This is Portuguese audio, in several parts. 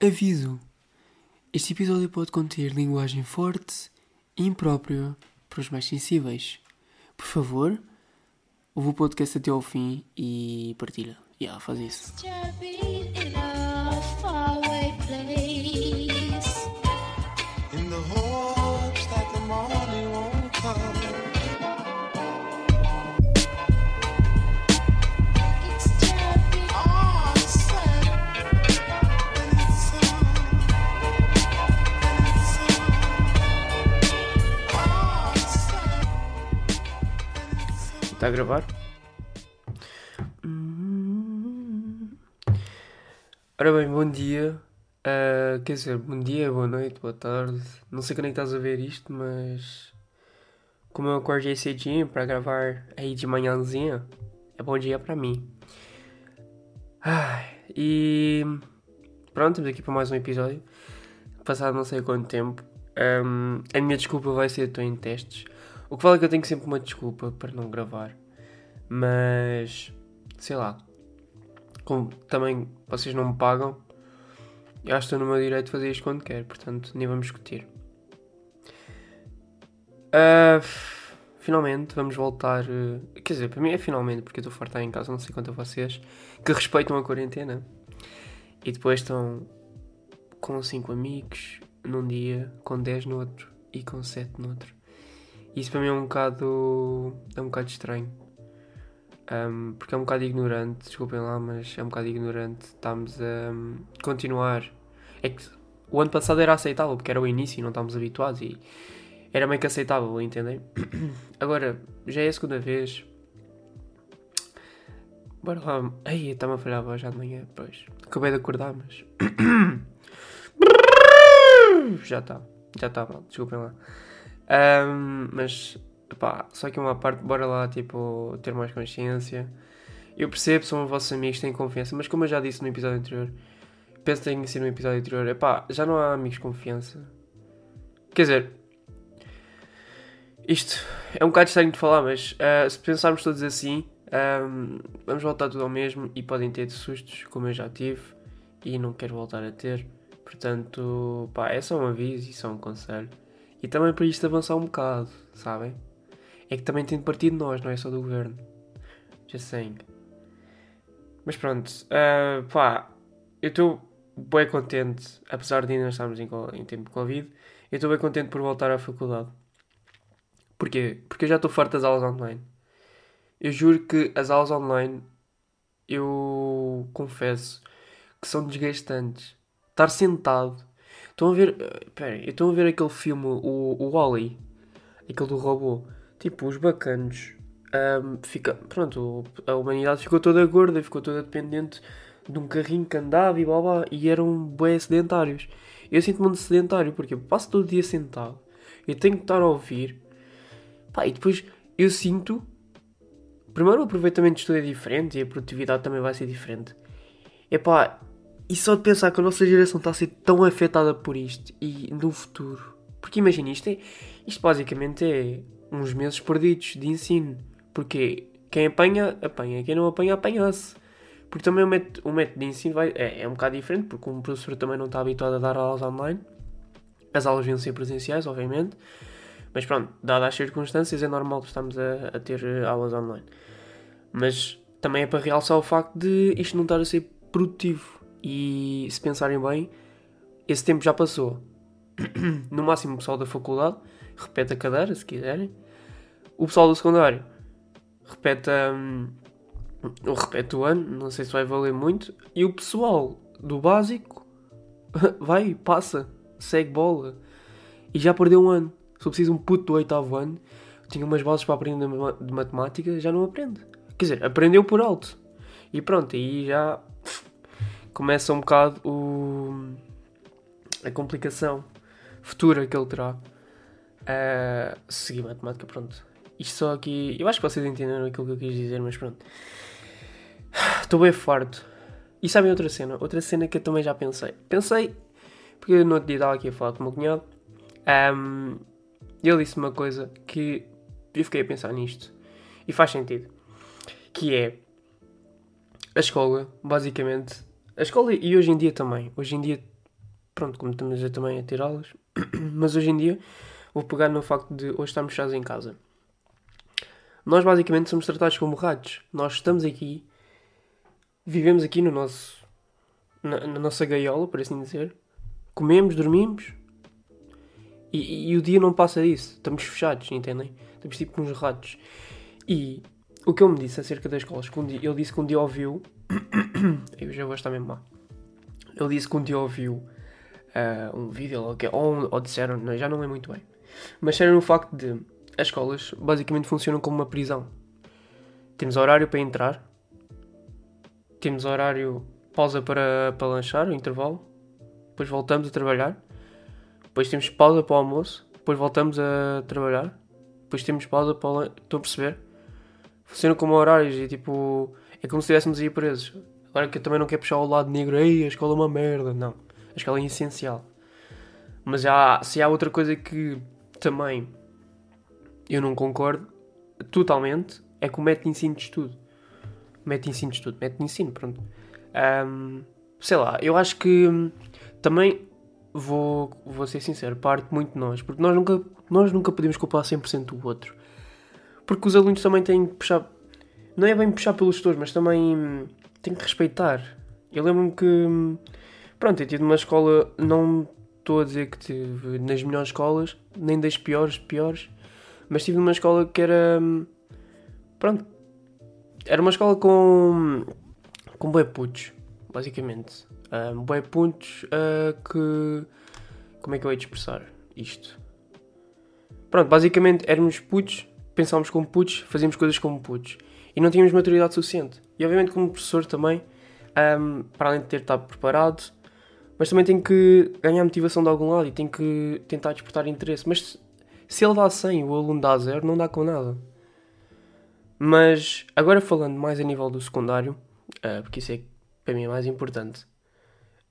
Aviso: este episódio pode conter linguagem forte e imprópria para os mais sensíveis. Por favor, ouve o podcast até ao fim e partilha. Yeah, faz isso. Está a gravar? Ora bem, bom dia. Ah, quer dizer, bom dia, boa noite, boa tarde. Não sei quando é que estás a ver isto, mas como eu acordei cedinho para gravar aí de manhãzinha, é bom dia para mim. Ai, e pronto, estamos aqui para mais um episódio. Passado não sei quanto tempo. Ahm, a minha desculpa vai ser estou em testes. O que vale é que eu tenho sempre uma desculpa para não gravar. Mas sei lá. Como também vocês não me pagam, eu acho que estou no meu direito de fazer isto quando quero, portanto nem vamos discutir. Ah, finalmente vamos voltar. eh, Quer dizer, para mim é finalmente, porque eu estou farto em casa, não sei quanto a vocês, que respeitam a quarentena e depois estão com 5 amigos num dia, com 10 no outro e com 7 no outro. Isso para mim é um bocado. é um bocado estranho. Um, porque é um bocado ignorante, desculpem lá, mas é um bocado ignorante. Estamos a um, continuar. É que o ano passado era aceitável, porque era o início e não estávamos habituados e era meio que aceitável, entendem? Agora, já é a segunda vez. Bora lá. Ai, está-me a falhar já de manhã, pois. Acabei de acordar, mas. já está. Já está desculpem lá. Um, mas, pá, só que uma parte, bora lá, tipo, ter mais consciência. Eu percebo, são os vossos amigos, têm confiança, mas como eu já disse no episódio anterior, penso que tenha sido no episódio anterior, é pá, já não há amigos de confiança. Quer dizer, isto é um bocado estranho de falar, mas ah, se pensarmos todos assim, ahm, vamos voltar tudo ao mesmo e podem ter sustos, como eu já tive, e não quero voltar a ter. Portanto, pá, é só um aviso e só um conselho. E também para isto avançar um bocado, sabem? É que também tem de partir de nós, não é só do governo. Just saying. Mas pronto, ah, pá, eu estou bem contente, apesar de ainda estarmos em, em tempo de Covid, eu estou bem contente por voltar à faculdade. Porquê? Porque eu já estou farto das aulas online. Eu juro que as aulas online, eu confesso que são desgastantes. Estar sentado. Estão a ver. aí, estão a ver aquele filme, o, o Wall-E, aquele do robô. Tipo, os bacanos. ahm, fica, pronto, a humanidade ficou toda gorda, ficou toda dependente de um carrinho que andava e blá blá, e eram bem sedentários. Eu sinto-me um sedentário porque eu passo todo o dia sentado, eu tenho que estar a ouvir, pá, e depois eu sinto. Primeiro, o aproveitamento de estudo é diferente e a produtividade também vai ser diferente. Epá, e só de pensar que a nossa geração está a ser tão afetada por isto e no futuro. Porque imagina, isto, é, isto basicamente é uns meses perdidos de ensino. Porque quem apanha, apanha. Quem não apanha, apanha-se. Porque também o método, o método de ensino vai, é, é um bocado diferente, porque um professor também não está habituado a dar aulas online. As aulas deviam ser presenciais, obviamente. Mas pronto, dadas as circunstâncias, é normal que estamos a, a ter eh, aulas online. Mas também é para realçar o facto de isto não estar a ser produtivo. E se pensarem bem, esse tempo já passou. No máximo, o pessoal da faculdade repete a cadeira, se quiserem. O pessoal do secundário repete, hum, repete o ano, não sei se vai valer muito. E o pessoal do básico vai, passa, segue bola. E já perdeu um ano. Eu preciso um puto do oitavo ano, tinha umas bases para aprender de matemática, já não aprende. Quer dizer, aprendeu por alto. E pronto, aí já começa um bocado o... a complicação futura que ele terá a seguir matemática. Pronto, isto só aqui. Eu acho que vocês entenderam aquilo que eu quis dizer, mas pronto. Estou bem farto. E sabem outra cena? Outra cena que eu também já pensei. Pensei, porque no outro dia estava aqui a falar com o meu cunhado. ahm, ele disse uma coisa que eu fiquei a pensar nisto. E faz sentido. Que é a escola, basicamente. A escola e hoje em dia também. Hoje em dia pronto, como estamos a também a ter aulas. Mas hoje em dia vou pegar no facto de hoje estarmos fechados em casa. Nós basicamente somos tratados como ratos. Nós estamos aqui, vivemos aqui no nosso, na, na nossa gaiola, por assim dizer. Comemos, dormimos e, e- e o dia não passa disso. Estamos fechados, entendem? Estamos tipo uns ratos. E o que ele me disse acerca das escolas, ele disse que um dia ouviu. eu já vou estar mesmo mal. Ele disse que um dia ouviu ah, um vídeo ou, ou, ou disseram, já não é muito bem. Mas disseram o facto de as escolas basicamente funcionam como uma prisão. Temos horário para entrar, temos horário pausa para, para lanchar, o intervalo, depois voltamos a trabalhar, depois temos pausa para o almoço, depois voltamos a trabalhar, depois temos pausa para o Estão a perceber? Funciona como horários e tipo. É como se estivéssemos aí presos. Agora que eu também não quero puxar o lado negro, ei, a escola é uma merda. Não. A escola é essencial. Mas há, se há outra coisa que também eu não concordo totalmente, é com o método de ensino de estudo. De ensino de estudo, de ensino, pronto. Ahm, sei lá, eu acho que também vou, vou ser sincero, parte muito de nós, porque nós nunca, nós nunca podemos culpar 100% o outro. Porque os alunos também têm que puxar, não é bem puxar pelos tutores, mas também têm que respeitar. Eu lembro-me que, pronto, eu tive uma escola, não estou a dizer que tive nas melhores escolas, nem das piores, piores, mas tive numa escola que era, pronto, era uma escola com, com bué putos, basicamente. Um, bué putos ah, que, como é que eu hei de expressar isto? Pronto, basicamente éramos putos, pensávamos como putos, fazíamos coisas como putos. E não tínhamos maturidade suficiente. E obviamente como professor também, ahm, para além de ter estado preparado, mas também tem que ganhar motivação de algum lado e tem que tentar despertar interesse. Mas se, ele dá 100 e o aluno dá 0, não dá com nada. Mas agora falando mais a nível do secundário, ah, porque isso é para mim é mais importante,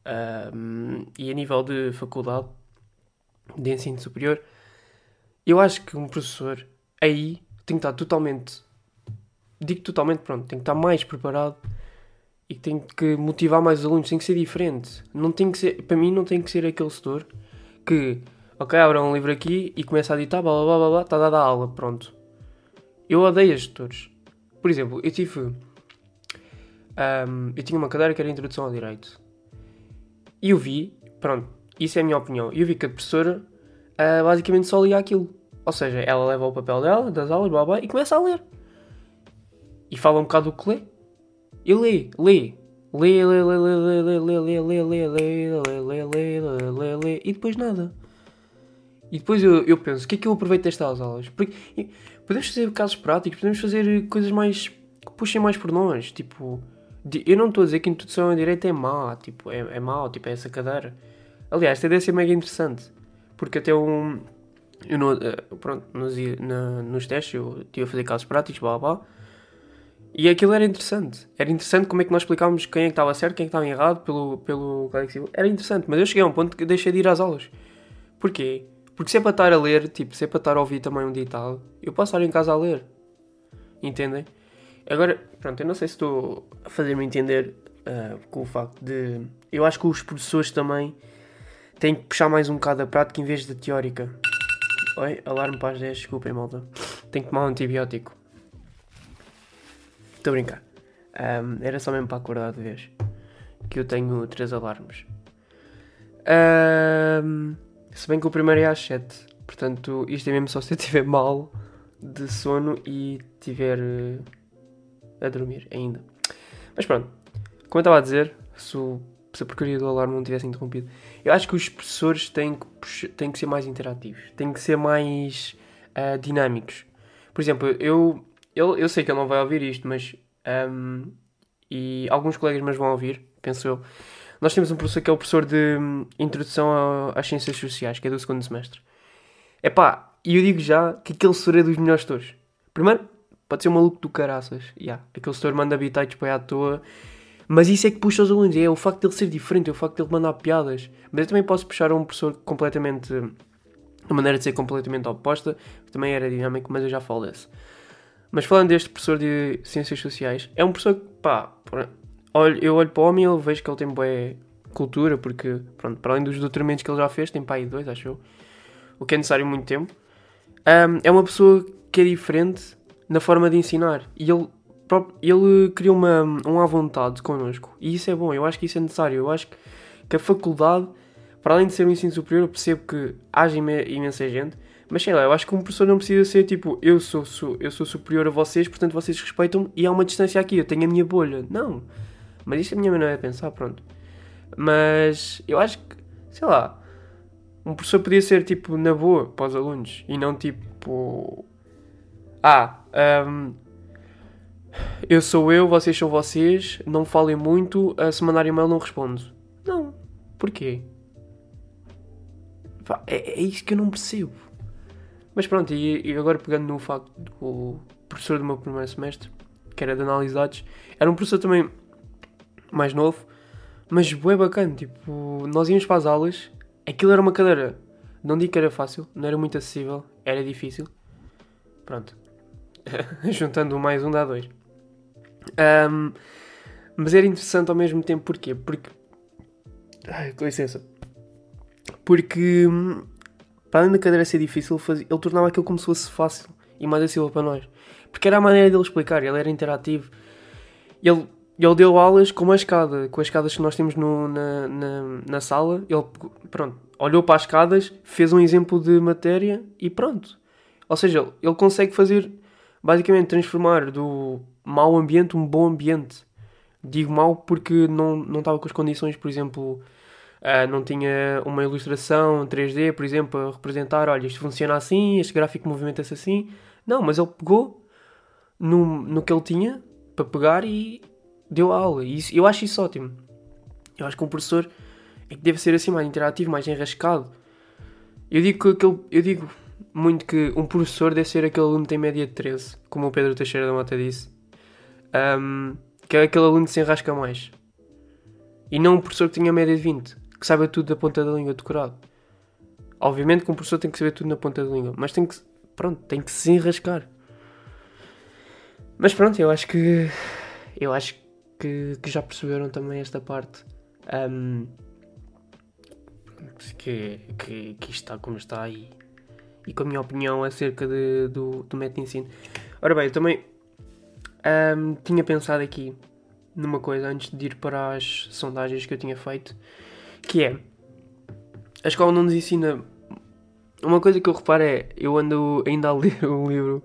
ahm, e a nível de faculdade, de ensino superior, eu acho que um professor aí tem que estar totalmente, digo totalmente, pronto, tem que estar mais preparado e tem que motivar mais os alunos, tem que ser diferente. Não tem que ser, para mim não tem que ser aquele setor que, ok, abra um livro aqui e começa a ditar, blá blá blá blá, está dada a aula, pronto. Eu odeio as gestores. Por exemplo, eu tive, ahm, eu tinha uma cadeira que era Introdução ao Direito. E eu vi, pronto, isso é a minha opinião, eu vi que a professora ah, basicamente só lia aquilo. Ou seja, ela leva o papel dela, das aulas, blá blá, e começa a ler. E fala um bocado do que lê. E lê, lê. Lê, lê, lê, lê, lê, lê, lê, lê, lê, lê, lê, lê, lê, lê, lê, e depois nada. E depois eu, eu penso, o que é que eu aproveito destas aulas? Porque e, podemos fazer casos práticos, podemos fazer coisas mais que puxem mais por nós. Tipo, eu não estou a dizer que a introdução a direito é má, tipo, é, é mau, tipo, é essa cadeira. Aliás, esta ideia ser mega interessante. Porque até um. Eu não, eh, pronto, nos, na, nos testes eu estive a fazer casos práticos, blá blá. blá. E aquilo era interessante. Era interessante como é que nós explicávamos quem é que estava certo, quem é que estava errado pelo, pelo Código Civil. Era interessante, mas eu cheguei a um ponto que deixei de ir às aulas. Porquê? Porque se é para estar a ler, tipo, se é para estar a ouvir também um ditado, eu posso estar em casa a ler. Entendem? Agora, pronto, eu não sei se estou a fazer-me entender ah, com o facto de. Eu acho que os professores também têm que puxar mais um bocado a prática em vez da teórica. Oi, alarme para as 10, desculpem, malta. Tenho que tomar um antibiótico. Estou a brincar. Ahm, era só mesmo para acordar de vez. Que eu tenho três alarmes. Ahm, se bem que o primeiro é às 7. Portanto, isto é mesmo só se eu estiver mal de sono e estiver eh, a dormir ainda. Mas pronto. Como eu estava a dizer, se, o, se a porcaria do alarme não tivesse interrompido, eu acho que os professores têm que, têm que ser mais interativos. Têm que ser mais ah, dinâmicos. Por exemplo, eu, eu, eu sei que ele não vai ouvir isto, mas. ahm, e alguns colegas meus vão ouvir, penso eu. Nós temos um professor que é o professor de hum, Introdução às Ciências Sociais, que é do segundo semestre. Epá, e eu digo já que aquele setor é dos melhores setores. Primeiro, pode ser um maluco do caraças. Yeah, aquele setor manda habitats para aí à toa. Mas isso é que puxa os alunos. É o facto de ele ser diferente, é o facto de ele mandar piadas. Mas eu também posso puxar um professor completamente. Uma maneira de ser completamente oposta, também era dinâmico, mas eu já falo desse. Mas falando deste professor de Ciências Sociais, é um professor que, pá, olho, eu olho para o homem e vejo que ele tem bué cultura, porque, pronto, para além dos doutoramentos que ele já fez, tem para aí dois, acho eu, o que é necessário muito tempo, um, é uma pessoa que é diferente na forma de ensinar. E ele, ele cria uma, uma à vontade connosco. E isso é bom, eu acho que isso é necessário. Eu acho que, a faculdade, para além de ser um ensino superior, eu percebo que haja ime- imensa gente. Mas sei lá, eu acho que um professor não precisa ser tipo, eu sou, sou, eu sou superior a vocês, portanto vocês respeitam-me e há uma distância aqui, eu tenho a minha bolha. Não. Mas isto é a minha maneira de pensar, pronto. Mas eu acho que, sei lá, um professor podia ser tipo na boa para os alunos e não tipo. Ah, hum, eu sou eu, vocês são vocês, não falem muito, a se mandar e-mail não respondo. Não. Porquê? É, é isso que eu não percebo. Mas pronto, e, e agora pegando no facto do professor do meu primeiro semestre, que era de dados, era um professor também mais novo, mas bué bacana, tipo, nós íamos para as aulas, aquilo era uma cadeira, não digo que era fácil, não era muito acessível, era difícil. Pronto. Juntando um mais um dá dois. Ahm, mas era interessante ao mesmo tempo, porquê? Porque. Ai, com licença. Porque. hum, Para além da cadeira ser difícil, ele tornava aquilo como se fosse fácil e mais acessível para nós. Porque era a maneira dele explicar, ele era interativo. Ele, ele deu aulas com uma escada, com as escadas que nós temos no- na, na, na sala. Ele, pronto, olhou para as escadas, fez um exemplo de matéria e pronto. Ou seja, ele- ele consegue fazer, basicamente, transformar do mau ambiente um bom ambiente. Digo mau porque não, não estava com as condições, por exemplo, ah, não tinha uma ilustração 3D, por exemplo, a representar, olha, isto funciona assim, este gráfico movimenta-se assim. Não, mas ele pegou no, no que ele tinha para pegar e deu a aula. E isso, eu acho isso ótimo. Eu acho que um professor é que deve ser assim mais interativo, mais enrascado. Eu digo que aquele, eu digo muito que um professor deve ser aquele aluno que tem média de 13, como o Pedro Teixeira da Mota disse. Ahm, que é aquele aluno que se enrasca mais. E não um professor que tenha média de 20, que saiba tudo da ponta da língua decorado. Obviamente que um professor tem que saber tudo na ponta da língua, mas tem que, pronto, tem que se enrascar. Mas pronto, eu acho que eu acho que, que já perceberam também esta parte. Ahm, que, que, que isto está como está e, e com a minha opinião acerca de, do, do método de ensino. Ora bem, eu também ahm, tinha pensado aqui numa coisa antes de ir para as sondagens que eu tinha feito, que é a escola não nos ensina. Uma coisa que eu reparo é, eu ando ainda a ler um livro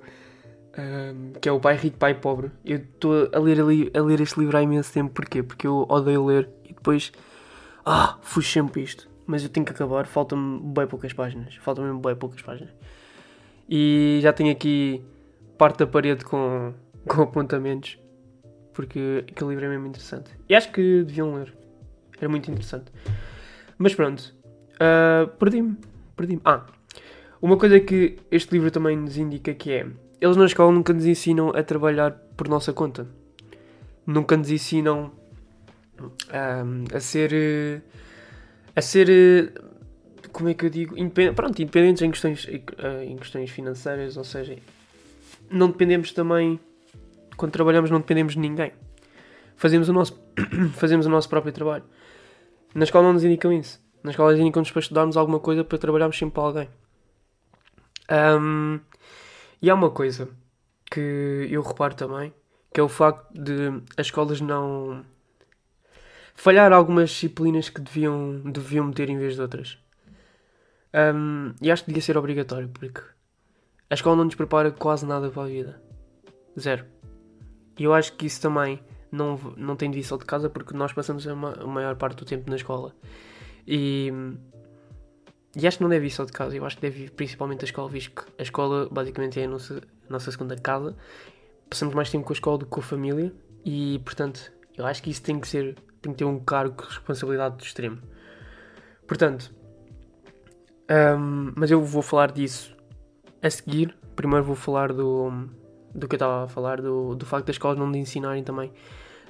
ahm, que é o Pai Rico, Pai Pobre. Eu estou a ler, a ler este livro há imenso tempo, porquê? Porque eu odeio ler e depois, ah, fujo sempre isto. Mas eu tenho que acabar, faltam-me bem poucas páginas. Faltam-me bem poucas páginas. E já tenho aqui parte da parede com, com apontamentos, porque aquele livro é mesmo interessante. E acho que deviam ler. Era muito interessante. Mas pronto, ah, perdi-me. Perdi-me. Ah, uma coisa que este livro também nos indica que é eles na escola nunca nos ensinam a trabalhar por nossa conta. Nunca nos ensinam ahm, a ser. a ser. como é que eu digo? Independ- pronto, independentes em questões, eh, em questões financeiras, ou seja, não dependemos também. Quando trabalhamos, não dependemos de ninguém. Fazemos o nosso, fazemos o nosso próprio trabalho. Na escola não nos indicam isso. Na escola indicam-nos para estudarmos alguma coisa para trabalharmos sempre para alguém. Ahm, e há uma coisa que eu reparo também, que é o facto de as escolas não falhar algumas disciplinas que deviam, deviam meter em vez de outras. Ahm, e acho que devia ser obrigatório, porque a escola não nos prepara quase nada para a vida. Zero. E eu acho que isso também não, não tem de só de casa, porque nós passamos a, ma- a maior parte do tempo na escola. E, e acho que não deve ir só de casa, eu acho que deve ir principalmente da escola, visto que a escola basicamente é a nossa, a nossa segunda casa. Passamos mais tempo com a escola do que com a família e, portanto, eu acho que isso tem que ser, tem que ter um cargo de responsabilidade do extremo. Portanto, hum, mas eu vou falar disso a seguir. Primeiro vou falar do, do que eu estava a falar, do, do facto das escolas não nos ensinarem também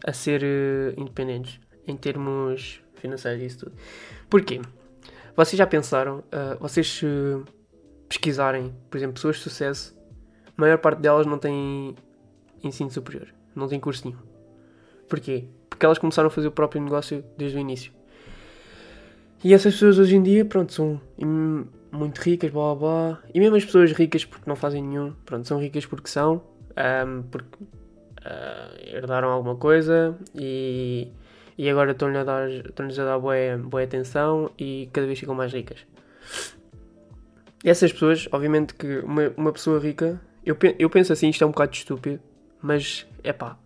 a ser eh, independentes em termos financeiros e isso tudo. Porquê? Vocês já pensaram, ah, vocês se pesquisarem, por exemplo, pessoas de sucesso, a maior parte delas não tem ensino superior, não tem curso nenhum. Porquê? Porque elas começaram a fazer o próprio negócio desde o início. E essas pessoas hoje em dia, pronto, são muito ricas, blá blá blá. E mesmo as pessoas ricas porque não fazem nenhum, pronto, são ricas porque são, ahm, porque ah, herdaram alguma coisa e, e agora estão-lhes a dar, estão-lhes a dar boa, boa atenção e cada vez ficam mais ricas. Essas pessoas, obviamente que uma, uma pessoa rica, eu, eu penso assim, isto é um bocado estúpido, mas é pá,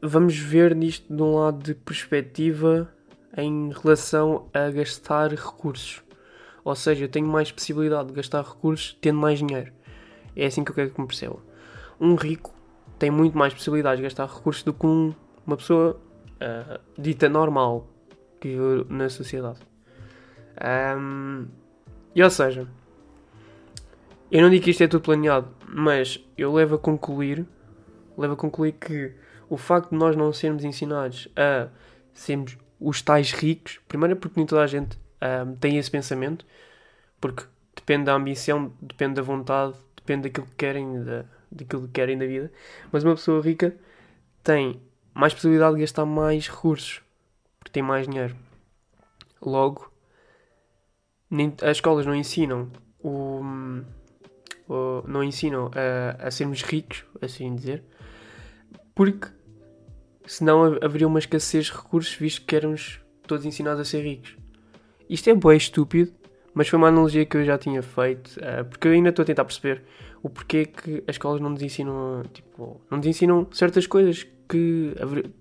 vamos ver nisto de um lado de perspectiva em relação a gastar recursos. Ou seja, eu tenho mais possibilidade de gastar recursos tendo mais dinheiro. É assim que eu quero que me percebam. Um rico tem muito mais possibilidades de gastar recursos do que um- uma pessoa ah, dita normal que vive na sociedade. Ahm, e ou seja, eu não digo que isto é tudo planeado, mas eu levo a concluir, levo a concluir que o facto de nós não sermos ensinados a sermos os tais ricos, primeiro é porque nem toda a gente ahm, tem esse pensamento, porque depende da ambição, depende da vontade, depende daquilo que querem, da, daquilo que querem da vida, mas uma pessoa rica tem mais possibilidade de gastar mais recursos, porque tem mais dinheiro. Logo, nem- as escolas não ensinam o, o- não ensinam a, a sermos ricos, assim dizer, porque senão ha- haveria uma escassez de recursos, visto que éramos todos ensinados a ser ricos. Isto é bem estúpido, mas foi uma analogia que eu já tinha feito, eh, porque eu ainda estou a tentar perceber o porquê que as escolas não nos ensinam, tipo, não nos ensinam certas coisas que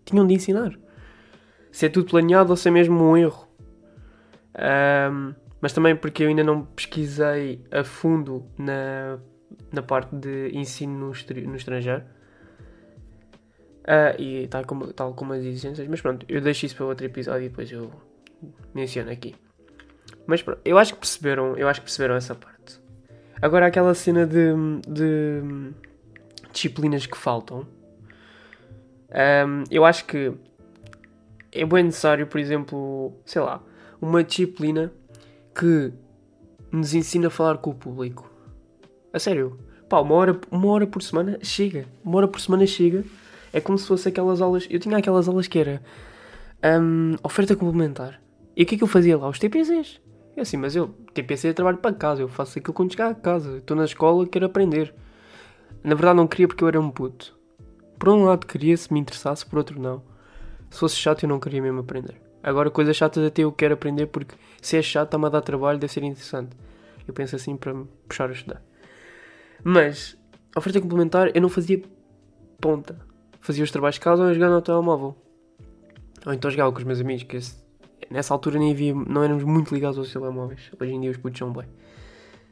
tinham de ensinar. Se é tudo planeado ou se é mesmo um erro. Ahm, mas também porque eu ainda não pesquisei a fundo na, na parte de ensino no, no estrangeiro. Ah, e tal como, tal como as exigências. Mas pronto, eu deixo isso para outro episódio e depois eu menciono aqui. Mas pronto, eu acho que perceberam, eu acho que perceberam essa parte. Agora aquela cena de, de disciplinas que faltam. Ahm, eu acho que é bem necessário, por exemplo, sei lá, uma disciplina que nos ensina a falar com o público. A sério. Pá, uma hora, uma hora por semana chega. Uma hora por semana chega. É como se fosse aquelas aulas. Eu tinha aquelas aulas que era hum, oferta complementar. E o que é que eu fazia lá? Os TPCs. É assim, mas eu, TPC é trabalho para casa. Eu faço aquilo quando chegar a casa. Estou na escola, quero aprender. Na verdade, não queria porque eu era um puto. Por um lado, queria se me interessasse, por outro, não. Se fosse chato, eu não queria mesmo aprender. Agora, coisas chatas até eu quero aprender porque se é chato, está-me a dar trabalho, deve ser interessante. Eu penso assim para me puxar a estudar. Mas, a oferta complementar, eu não fazia ponta. Fazia os trabalhos de casa ou ia jogar no telemóvel. Ou então jogava com os meus amigos, que esse- nessa altura nem havia, não éramos muito ligados aos telemóveis. Hoje em dia os putos são bem.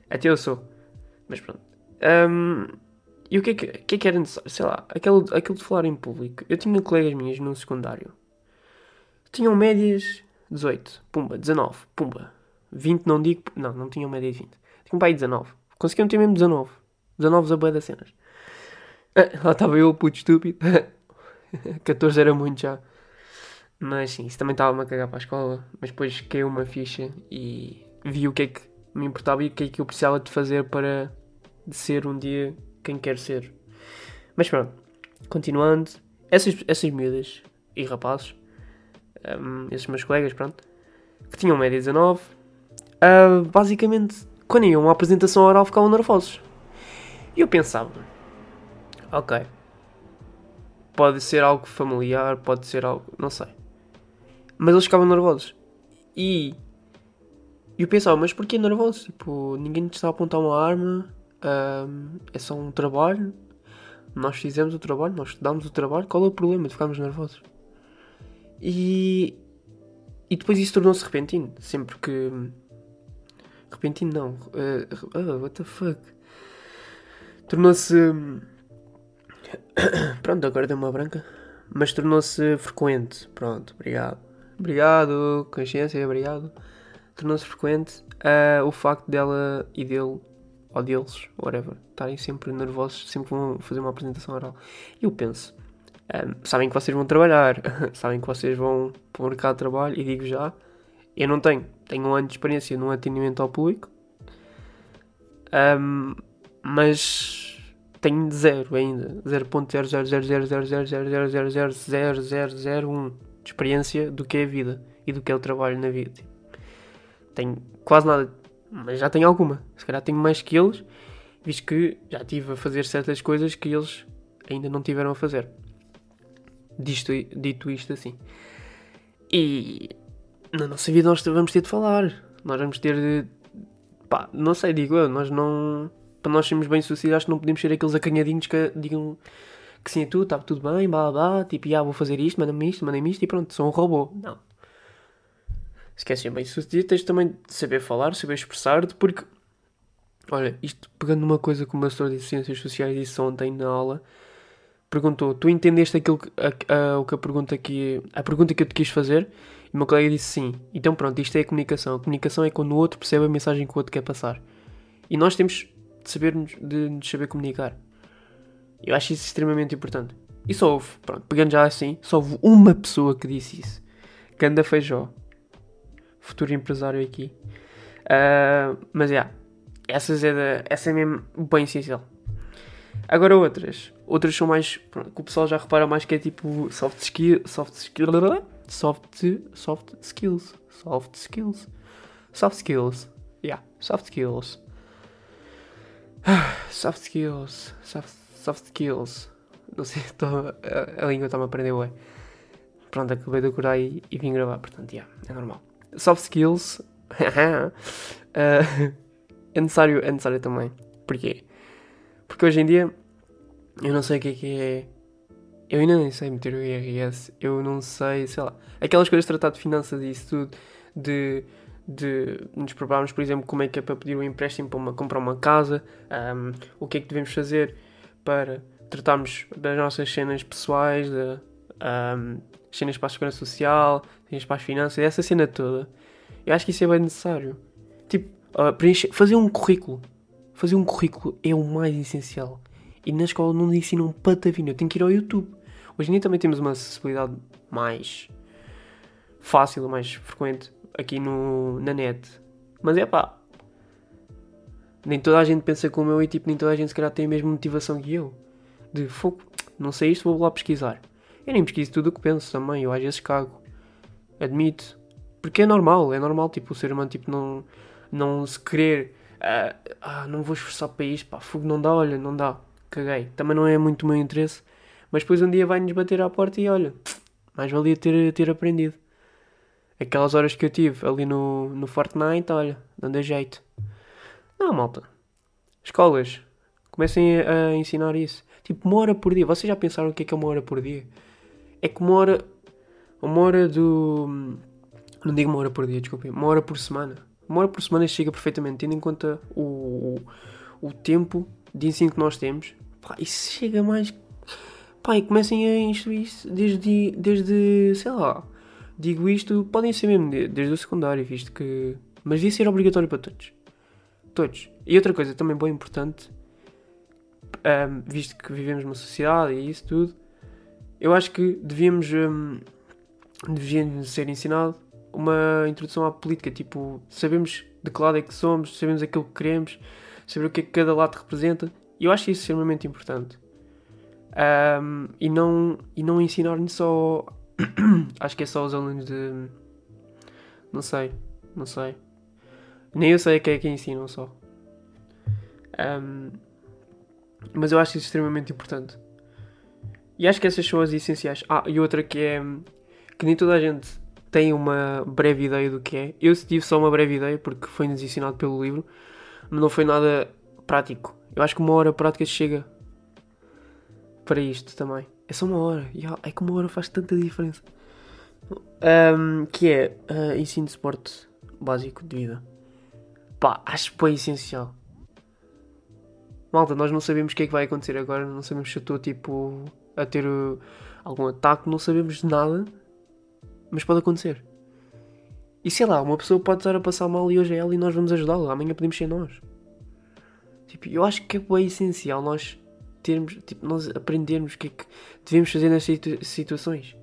Até eu sou. Mas pronto. Ahm, e o que é que, que é que era necessário? Sei lá, aquilo, aquilo de falar em público. Eu tinha colegas minhas no secundário. Tinham médias 18, pumba, 19, pumba. 20 não digo, não, não tinham média de 20. Tinham para aí 19. Conseguiam ter mesmo 19. 19 a boia das cenas. Ah, lá estava eu, puto estúpido. 14 era muito já. Mas sim, isso também estava-me a cagar para a escola. Mas depois caiu uma ficha e vi o que é que me importava e o que é que eu precisava de fazer para ser um dia quem quer ser. Mas pronto, continuando. Essas, essas miúdas e rapazes, hum, esses meus colegas, pronto, que tinham média 19, ah, basicamente, quando iam uma apresentação oral ficavam nervosos. E eu pensava, ok, pode ser algo familiar, pode ser algo, não sei. Mas eles ficavam nervosos. E eu pensava, mas porquê nervosos? Tipo, ninguém te está a apontar uma arma, ahm, é só um trabalho. Nós fizemos o trabalho, nós estudámos o trabalho, qual é o problema de ficarmos nervosos? E, e depois isso tornou-se repentino, sempre que. Repentino não. eh, ah, what the fuck? Tornou-se. Pronto, agora deu uma branca. Mas tornou-se frequente. Pronto, obrigado. Obrigado, consciência, obrigado. Tornou-se frequente ah, o facto dela e dele, ou deles, whatever, estarem sempre nervosos sempre vão fazer uma apresentação oral. E eu penso, ah, sabem que vocês vão trabalhar, sabem que vocês vão para o mercado de trabalho, e digo já, eu não tenho, tenho um ano de experiência no atendimento ao público, Ahm, mas tenho zero ainda, 0.000000000000001 de experiência do que é a vida e do que é o trabalho na vida. tenho quase nada, mas já tenho alguma. Se calhar tenho mais que eles, visto que já estive a fazer certas coisas que eles ainda não tiveram a fazer. Disto, dito isto assim. E na nossa vida nós vamos ter de falar. Nós vamos ter de. Pá, não sei, digo eu, nós não. Para nós sermos bem sucedidos, acho que não podemos ser aqueles acanhadinhos que digam que sim é tudo, está tudo bem, blá blá tipo, ah, vou fazer isto, manda-me isto, manda-me isto e pronto, sou um robô. Não. Se queres ser bem sucedido, tens também de saber falar, saber expressar-te, porque, olha, isto pegando numa coisa que o pastor de Ciências Sociais disse ontem na aula, perguntou: Tu entendeste aquilo que, a, a, a pergunta que a pergunta que eu te quis fazer? E o meu colega disse sim. Então pronto, isto é a comunicação. A comunicação é quando o outro percebe a mensagem que o outro quer passar. E nós temos de saber de nos saber comunicar. Eu acho isso extremamente importante. E só houve, pronto, pegando já assim, só houve uma pessoa que disse isso. Ganda Feijó. Futuro empresário aqui. Uh, mas é, yeah, essas é essa é mesmo bem essencial. Agora outras. Outras são mais. Pronto, que o pessoal já repara mais que é tipo soft skill. Soft skill. Soft, soft skills. Soft skills. Soft skills. Yeah, soft skills. Soft skills. Soft, soft skills. Não sei, tô, a, a língua está-me a aprender bem. Pronto, acabei de curar e, e vim gravar, portanto, yeah, é normal. Soft skills. uh, é, necessário, é necessário também. Porquê? Porque hoje em dia eu não sei o que é que é. Eu ainda nem sei meter o IRS. Eu não sei, sei lá. Aquelas coisas de tratar de finanças e isso tudo. De, de nos prepararmos, por exemplo, como é que é para pedir um empréstimo para uma, comprar uma casa. Um, o que é que devemos fazer para tratarmos das nossas cenas pessoais, de, um, cenas para a segurança social, cenas para as finanças, essa cena toda. Eu acho que isso é bem necessário. Tipo, uh, preencher, fazer um currículo. Fazer um currículo é o mais essencial. E na escola não ensinam patavina. Eu tenho que ir ao YouTube. Hoje em dia também temos uma acessibilidade mais fácil, mais frequente aqui no, na net. Mas é pá. Nem toda a gente pensa como eu e tipo, nem toda a gente se calhar tem a mesma motivação que eu. De fogo, não sei isto, vou lá pesquisar. Eu nem pesquiso tudo o que penso também, eu às vezes cago. Admito. Porque é normal, é normal tipo o ser humano tipo não, não se querer. Uh, ah, não vou esforçar para isto, pá, fogo não dá, olha, não dá caguei. Também não é muito o meu interesse. Mas depois um dia vai-nos bater à porta e olha, mais valia ter, ter aprendido. Aquelas horas que eu tive ali no, no Fortnite, olha, dando jeito. Não, malta. Escolas, comecem a, a ensinar isso. Tipo, uma hora por dia. Vocês já pensaram o que é que é uma hora por dia? É que uma hora. Uma hora do. Não digo uma hora por dia, desculpem. Uma hora por semana. Uma hora por semana chega perfeitamente, tendo em conta o, o, o tempo de ensino que nós temos Pá, isso chega mais. Pá, e comecem a instruir isso desde, desde. sei lá. Digo isto, podem ser mesmo desde o secundário, visto que. Mas devia ser obrigatório para todos. Todos. E outra coisa também bem importante, um, visto que vivemos numa sociedade e isso tudo, eu acho que devíamos. Um, devíamos ser ensinado uma introdução à política. Tipo, sabemos de que lado é que somos, sabemos aquilo que queremos, saber o que é que cada lado representa e eu acho isso extremamente importante. Um, e não, e não ensinar-nos só. acho que é só os alunos de. Não sei, não sei. Nem eu sei a quem é que ensinam só. Um, mas eu acho isso extremamente importante. E acho que essas são as essenciais. Ah, e outra que é. que nem toda a gente tem uma breve ideia do que é. Eu tive só uma breve ideia porque foi-nos ensinado pelo livro, mas não foi nada prático. Eu acho que uma hora prática chega para isto também. É só uma hora. É que uma hora faz tanta diferença. Um, que é uh, ensino de suporte básico de vida. Pá, acho que é essencial. Malta, nós não sabemos o que é que vai acontecer agora. Não sabemos se eu estou tipo a ter uh, algum ataque. Não sabemos de nada. Mas pode acontecer. E sei lá, uma pessoa pode estar a passar mal e hoje é ela e nós vamos ajudá-la. Amanhã podemos ser nós. Tipo, eu acho que é essencial nós termos, tipo, nós aprendermos o que é que devemos fazer nestas situ situações.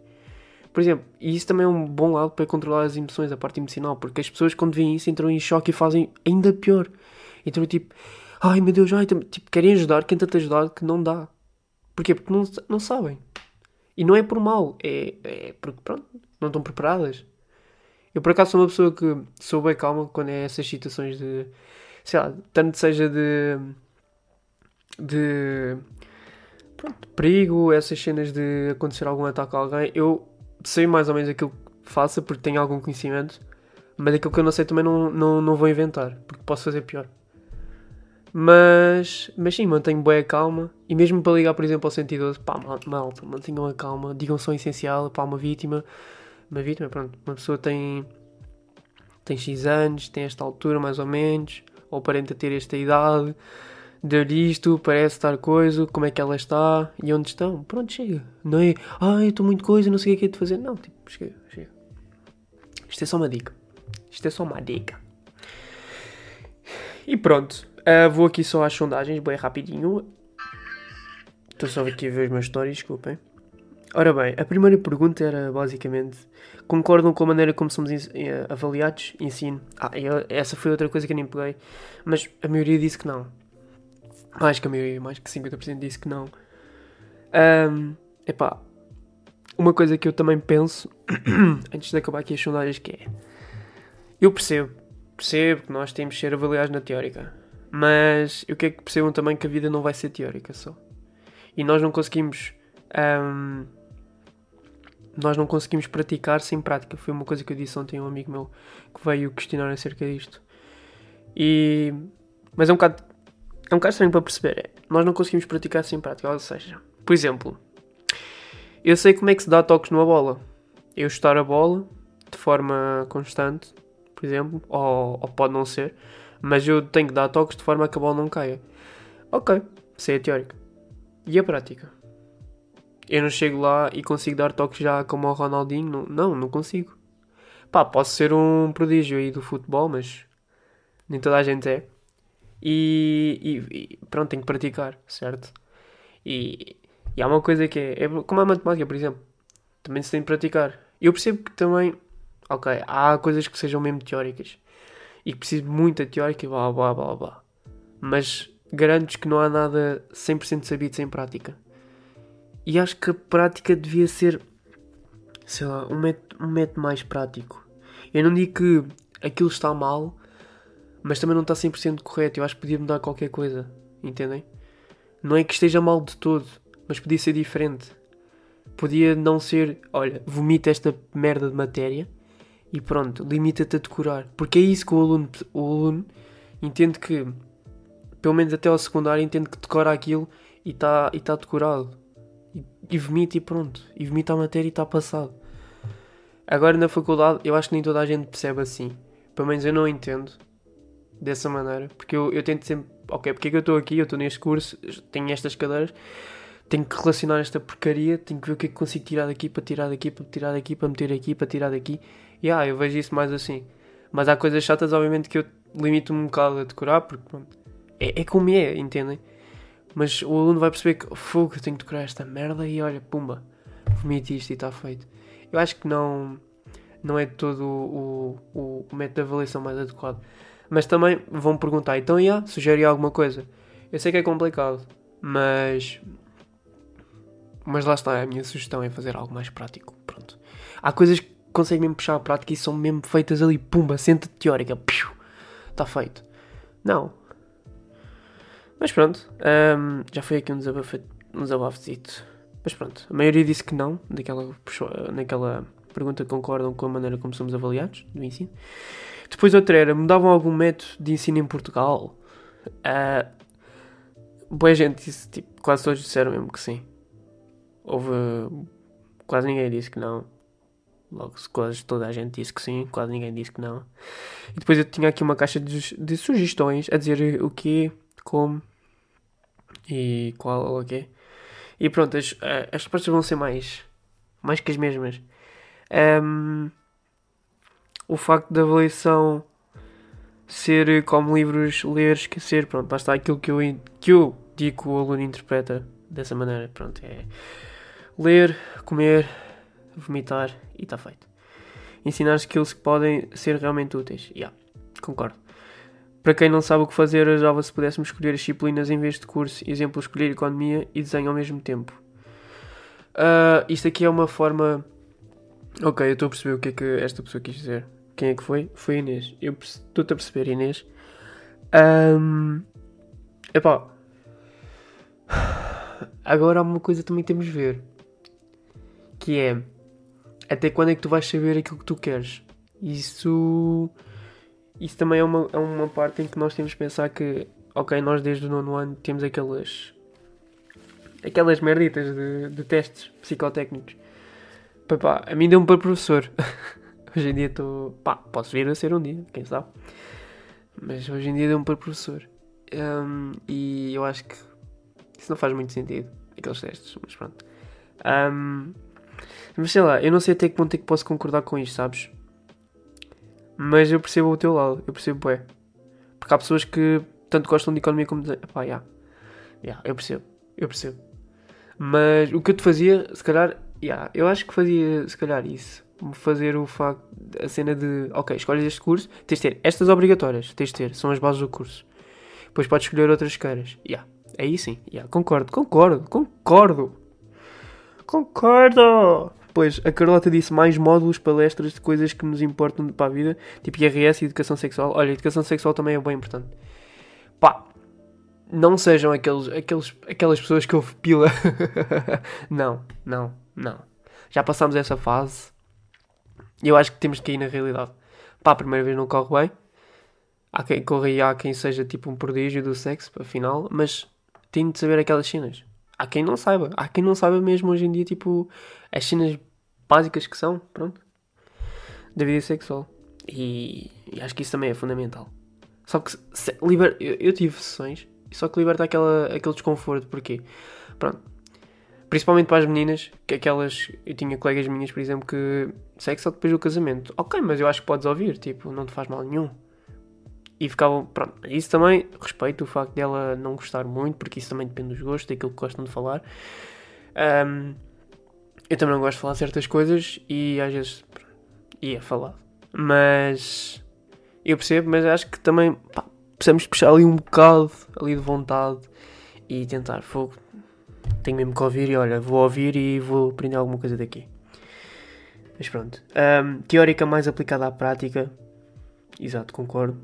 Por exemplo, e isso também é um bom lado para controlar as emoções, a parte emocional, porque as pessoas quando veem isso entram em choque e fazem ainda pior. Então, tipo, ai meu Deus, ai, tipo, querem ajudar, quem tenta ajudar que não dá. Porquê? Porque não, não sabem. E não é por mal, é, é porque, pronto, não estão preparadas. Eu por acaso sou uma pessoa que sou bem calma quando é essas situações de. sei lá, tanto seja de. de. pronto, perigo, essas cenas de acontecer algum ataque a alguém, eu sei mais ou menos aquilo que faça porque tenho algum conhecimento, mas aquilo que eu não sei também não, não, não vou inventar, porque posso fazer pior. Mas, mas sim, mantenho bem a calma. E mesmo para ligar, por exemplo, ao 112, pá, mal- malta, mantenham a calma. Digam só o essencial, pá, uma vítima. Uma vítima, pronto, uma pessoa tem, tem X anos, tem esta altura mais ou menos, ou aparenta ter esta idade, deu-lhe isto, parece estar coisa, como é que ela está e onde estão. Pronto, chega. Não é, ai, estou muito coisa, não sei o que é que de fazer. Não, tipo, chega, chega. Isto é só uma dica. Isto é só uma dica. E pronto, ah, vou aqui só às sondagens, bem rapidinho. Estou só aqui a ver os meus stories, desculpem. Ora bem, a primeira pergunta era basicamente: concordam com a maneira como somos eh, avaliados? Ensino. Ah, eu- essa foi outra coisa que eu nem peguei, mas a maioria disse que não. Mais que a maioria, mais que 50% disse que não. Ahm, epá, uma coisa que eu também penso, antes de acabar aqui as sondagens, que é: eu percebo, percebo que nós temos de ser avaliados na teórica, mas eu quero que percebam também que a vida não vai ser teórica só. E nós não conseguimos. ahm, nós não conseguimos praticar sem prática. Foi uma coisa que eu disse ontem a um amigo meu que veio questionar acerca disto. E. Mas é um bocado. É um bocado estranho para perceber. Nós não conseguimos praticar sem prática. Ou seja, por exemplo, eu sei como é que se dá toques numa bola. Eu chutar a bola de forma constante, por exemplo, ou, ou pode não ser, mas eu tenho que dar toques de forma que a bola não caia. Ok, isso é a teórica. E a prática? Eu não chego lá e consigo dar toques já como ao Ronaldinho? Não, não consigo. Pá, posso ser um prodígio aí do futebol, mas nem toda a gente é. E, e- e pronto, tenho que praticar, certo? E, e há uma coisa que é, é como a matemática, por exemplo. Também se tem de praticar. Eu percebo que também, ok, há coisas que sejam mesmo teóricas e que preciso de muita teórica e blá blá blá blá. Mas garanto que não há nada 100% sabido sem prática. E acho que a prática devia ser, sei lá, um método, um método mais prático. Eu não digo que aquilo está mal, mas também não está 100% correto. Eu acho que podia mudar qualquer coisa, entendem? Não é que esteja mal de todo, mas podia ser diferente. Podia não ser, olha, vomita esta merda de matéria e pronto, limita-te a decorar. Porque é isso que o aluno, o aluno entende que, pelo menos até ao secundário, entende que decora aquilo e está e tá decorado. E, e vomita e pronto. E vomita a matéria e está passado. Agora na faculdade, eu acho que nem toda a gente percebe assim. Pelo menos eu não entendo dessa maneira. Porque eu, eu tento sempre, ok, porque é que eu estou aqui? Eu estou neste curso, tenho estas cadeiras, tenho que relacionar esta porcaria, tenho que ver o que é que consigo tirar daqui para tirar daqui, para tirar daqui, para meter aqui, para tirar daqui. E ah, eu vejo isso mais assim. Mas há coisas chatas, obviamente, que eu limito-me um bocado a decorar, porque pronto, é, é como é, entendem? Mas o aluno vai perceber que fogo, eu tenho que decorar esta merda e olha, pumba, vomite isto e está feito. Eu acho que não, não é todo o, o, o método de avaliação mais adequado. Mas também vão perguntar, então, já, sugere alguma coisa? Eu sei que é complicado, mas. Mas lá está, a minha sugestão é fazer algo mais prático. Pronto. Há coisas que conseguem mesmo puxar a prática e são mesmo feitas ali, pumba, senta teórica, está feito. Não. Mas pronto, hum, já foi aqui um desabafo, um. Mas pronto, a maioria disse que não, puxou- naquela pergunta concordam com a maneira como somos avaliados do ensino. Depois outra era, mudavam algum método de ensino em Portugal? Ah, boa gente disse, tipo, quase todos disseram mesmo que sim. Houve, quase ninguém disse que não. Logo, quase toda a gente disse que sim, quase ninguém disse que não. E depois eu tinha aqui uma caixa de, de sugestões a dizer o que, como e qual o quê. E pronto, as, eh, as respostas vão ser mais, mais que as mesmas. Ahm, o facto da avaliação ser como livros ler, esquecer, pronto, lá está aquilo que eu, que eu digo que o aluno interpreta dessa maneira, pronto, é ler, comer, vomitar e está feito. Ensinar skills que podem ser realmente úteis, yeah, concordo. Para quem não sabe o que fazer, ajudava se pudéssemos escolher as disciplinas em vez de curso, exemplo, escolher economia e desenho ao mesmo tempo. Ah, isto aqui é uma forma. Ok, eu estou a perceber o que é que esta pessoa quis dizer. Quem é que foi? Foi Inês. Eu estou-te a perceber, Inês. Ahm, epá. Agora há uma coisa que também temos de ver. Que é. Até quando é que tu vais saber aquilo que tu queres? Isso. Isso também é uma, é uma parte em que nós temos de pensar que. Ok, nós desde o nono ano temos aquelas. Aquelas merditas de, de testes psicotécnicos. Pá, pá, a mim deu-me para professor. Hoje em dia estou. Pá, posso vir a ser um dia, quem sabe. Mas hoje em dia deu-me para professor. Hum, e eu acho que isso não faz muito sentido, aqueles testes, mas pronto. Hum, mas sei lá, eu não sei até que ponto é que posso concordar com isto, sabes? Mas eu percebo o teu lado, eu percebo, é. Porque há pessoas que tanto gostam de economia como de. Pá, já. Já, eu percebo, eu percebo. Mas o que eu te fazia, se calhar, já, eu acho que fazia, se calhar, isso. Fazer o facto, a cena de, ok, escolhes este curso, tens de ter estas obrigatórias, tens de ter, são as bases do curso. Depois podes escolher outras caras. Já, aí sim, já, concordo, concordo, concordo. Concordo! Pois, a Carlota disse mais módulos, palestras de coisas que nos importam para a vida, tipo IRS e educação sexual. Olha, educação sexual também é bem importante. Pá, não sejam aqueles, aqueles, aquelas pessoas que ouvem pila. não, não, não. Já passámos essa fase. E eu acho que temos que ir na realidade. Pá, a primeira vez não corre bem. Há quem corra e há quem seja tipo um prodígio do sexo, afinal. Mas tem de saber aquelas cenas. Há quem não saiba. Há quem não saiba mesmo hoje em dia, tipo, as cenas básicas que são, pronto, da vida sexual. E, e acho que isso também é fundamental. Só que se, liber, eu, eu tive sessões, só que liberta aquela, aquele desconforto, porque, pronto, principalmente para as meninas, que aquelas, eu tinha colegas minhas, por exemplo, que sexo só depois do casamento. Ok, mas eu acho que podes ouvir, tipo, não te faz mal nenhum. E ficavam, pronto, isso também, respeito o facto dela não gostar muito, porque isso também depende dos gostos, daquilo que gostam de falar. Um, eu também não gosto de falar certas coisas e às vezes ia falar. Mas eu percebo, mas acho que também pá, precisamos puxar ali um bocado ali de vontade e tentar fogo. Tenho mesmo que ouvir e olha, vou ouvir e vou aprender alguma coisa daqui. Mas pronto. Um, teórica mais aplicada à prática. Exato, concordo.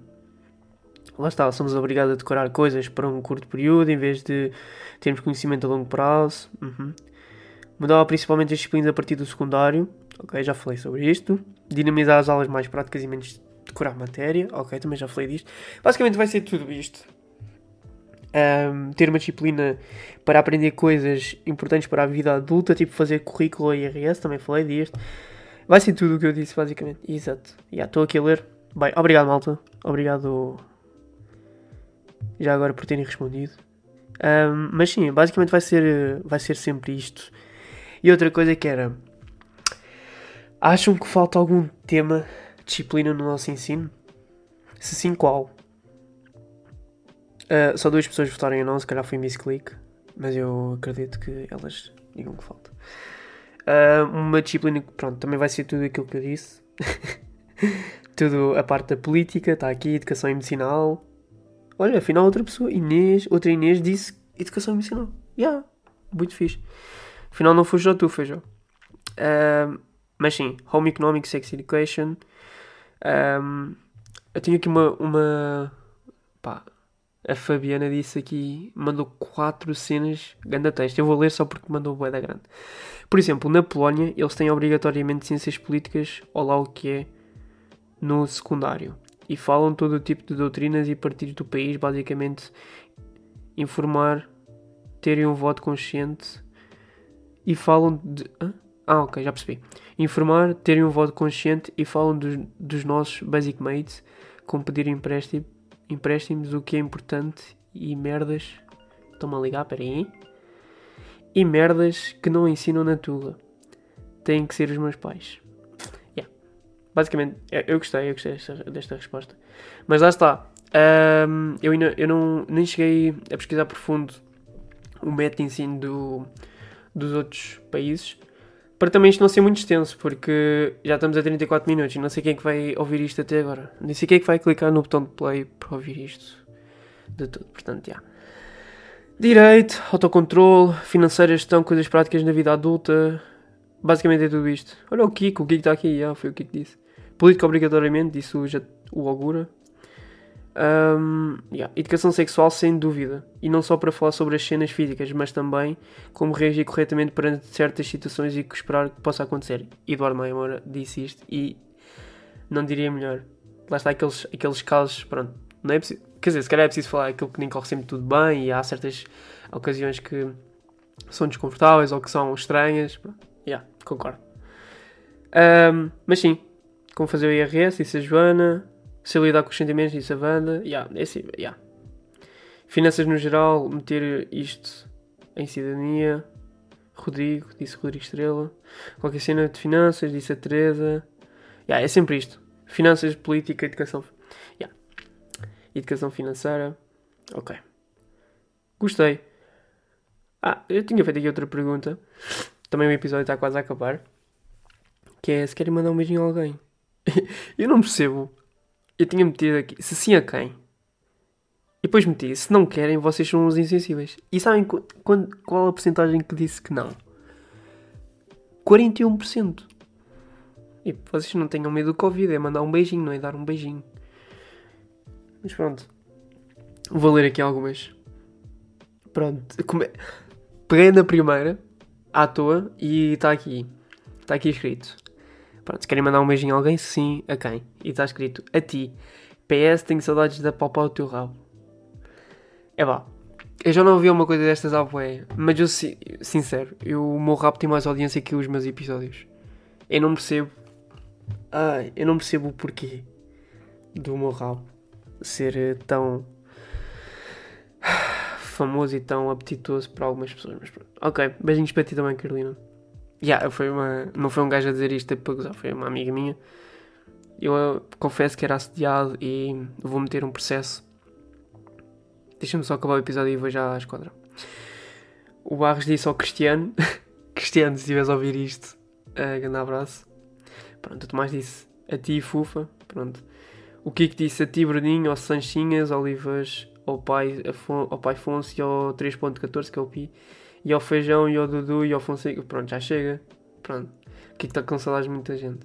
Lá está, somos obrigados a decorar coisas para um curto período em vez de termos conhecimento a longo prazo. Uhum. Mudava principalmente as disciplinas a partir do secundário. Ok, já falei sobre isto. Dinamizar as aulas mais práticas e menos decorar matéria. Ok, também já falei disto. Basicamente vai ser tudo isto. Um, ter uma disciplina para aprender coisas importantes para a vida adulta, tipo fazer currículo e IRS, também falei disto. Vai ser tudo o que eu disse, basicamente. Exato. Já estou aqui a ler. Bem, obrigado, malta. Obrigado já agora por terem respondido. Um, mas sim, basicamente vai ser, vai ser sempre isto. E outra coisa que era. Acham que falta algum tema, disciplina no nosso ensino? Se sim, qual? Uh, só duas pessoas votaram em não, se calhar foi Miss Click, mas eu acredito que elas digam que falta. Uh, uma disciplina que, pronto, também vai ser tudo aquilo que eu disse. tudo a parte da política, está aqui, educação medicinal. Olha, afinal outra pessoa, Inês, outra Inês disse educação medicinal. Ya, yeah, muito fixe. Afinal não foi só tu, foi já. Uh, mas sim, Home Economics, Sex Education. Um, eu tenho aqui uma, uma. Pá, a Fabiana disse aqui, mandou quatro cenas, ganda texto. Eu vou ler só porque mandou bué da grande. Por exemplo, na Polónia, eles têm obrigatoriamente ciências políticas, ou lá o que é, no secundário. E falam todo o tipo de doutrinas e partidos do país, basicamente informar, terem um voto consciente e falam de. Ah, ok, já percebi. Informar, terem um voto consciente e falam dos, dos nossos basic mates, como pedir empréstimo, empréstimos, o que é importante e merdas. Estão-me a ligar, peraí. E merdas que não ensinam na Tuga. Têm que ser os meus pais. Yeah. Basicamente, eu, eu gostei, eu gostei desta, desta resposta. Mas lá está. Um, eu, ainda, eu não, nem cheguei a pesquisar profundo o método de ensino do, dos outros países para também isto não ser muito extenso, porque já estamos a 34 minutos e não sei quem é que vai ouvir isto até agora. Nem sei quem é que vai clicar no botão de play para ouvir isto de tudo. Portanto, já. Direito, autocontrole, financeira, gestão, coisas práticas na vida adulta. Basicamente é tudo isto. Olha o Kiko, o Kiko está aqui, já, foi o Kiko que disse. Política obrigatoriamente, disse o, o Augura. Um, yeah, Educação sexual, sem dúvida. E não só para falar sobre as cenas físicas, mas também como reagir corretamente perante certas situações e o que esperar que possa acontecer. Eduardo Maia Moura disse isto e não diria melhor. Lá está aqueles, aqueles casos, pronto, não é preciso, quer dizer, se calhar é preciso falar aquilo que nem corre sempre tudo bem e há certas ocasiões que são desconfortáveis ou que são estranhas. Pronto, yeah, concordo. Um, mas sim, como fazer o IRS, disse a Joana. Se lidar com os sentimentos, disse a Wanda. Yeah, é assim, yeah. Finanças no geral, meter isto em cidadania. Rodrigo, disse Rodrigo Estrela. Qualquer cena de finanças, disse a Teresa. Yeah, é sempre isto. Finanças, política, educação. Yeah. Educação financeira. Ok. Gostei. Ah, eu tinha feito aqui outra pergunta. Também o episódio está quase a acabar. Que é se querem mandar um beijinho a alguém. eu não percebo. Eu tinha metido aqui. Se sim a quem? E depois meti. Se não querem, vocês são os insensíveis. E sabem qu- quando- qual a porcentagem que disse que não? 41%. E vocês não tenham medo do Covid. É mandar um beijinho, não é dar um beijinho. Mas pronto. Vou ler aqui algumas. Pronto. Come... Peguei na primeira, à toa, e está aqui. Está aqui escrito. Pronto, querem mandar um beijinho a alguém, sim, a quem? E está escrito, a ti. PS, tenho saudades de apalpar o teu rabo. É vá. Eu já não ouvi uma coisa destas à bué, mas eu, si- sincero, eu, o meu rabo tem mais audiência que os meus episódios. Eu não percebo. Ai, eu não percebo o porquê do meu rabo ser eh, tão famoso e tão apetitoso para algumas pessoas. Mas pronto. Ok, beijinhos para ti também, Carolina. Yeah, foi uma, não foi um gajo a dizer isto para gozar, foi uma amiga minha. Eu eh, confesso que era assediado e vou meter um processo. Deixa-me só acabar o episódio e vou já à esquadra. O Barros disse ao Cristiano: Cristiano, se estiveres a ouvir isto, uh, grande abraço. Pronto, o Tomás disse a ti, Fufa. Pronto. O Kiko disse a ti, Bruninho, ao Sanchinhas, Olivas, ao pai, ao pai Afonso e ao 3.14, que é o Pi. E ao Feijão, e ao Dudu, e ao Fonseca. Pronto, já chega. Pronto. Kiko está com de muita gente.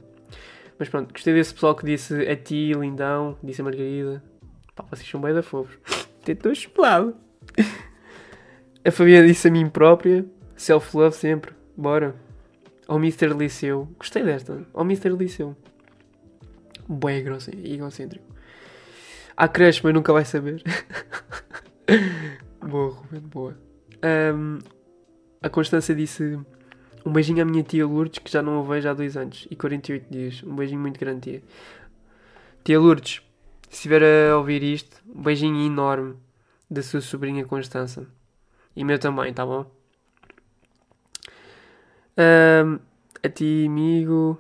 Mas pronto, gostei desse pessoal que disse a ti, lindão, disse a Margarida. Pá, vocês são bem da fofos. Até estou espelado. A Fabiana disse a mim própria. Self-love sempre. Bora. Ao Mr. Liceu. Gostei desta. Ao Mr. Liceu. Bem egocêntrico. Há crush, mas nunca vai saber. boa, Ruben, boa. Ahm, a Constância disse... Um beijinho à minha tia Lourdes, que já não a vejo há dois anos e 48 dias. Um beijinho muito grande, tia. Tia Lourdes, se estiver a ouvir isto, um beijinho enorme da sua sobrinha Constança. E meu também, tá bom? Ahm, a ti, amigo.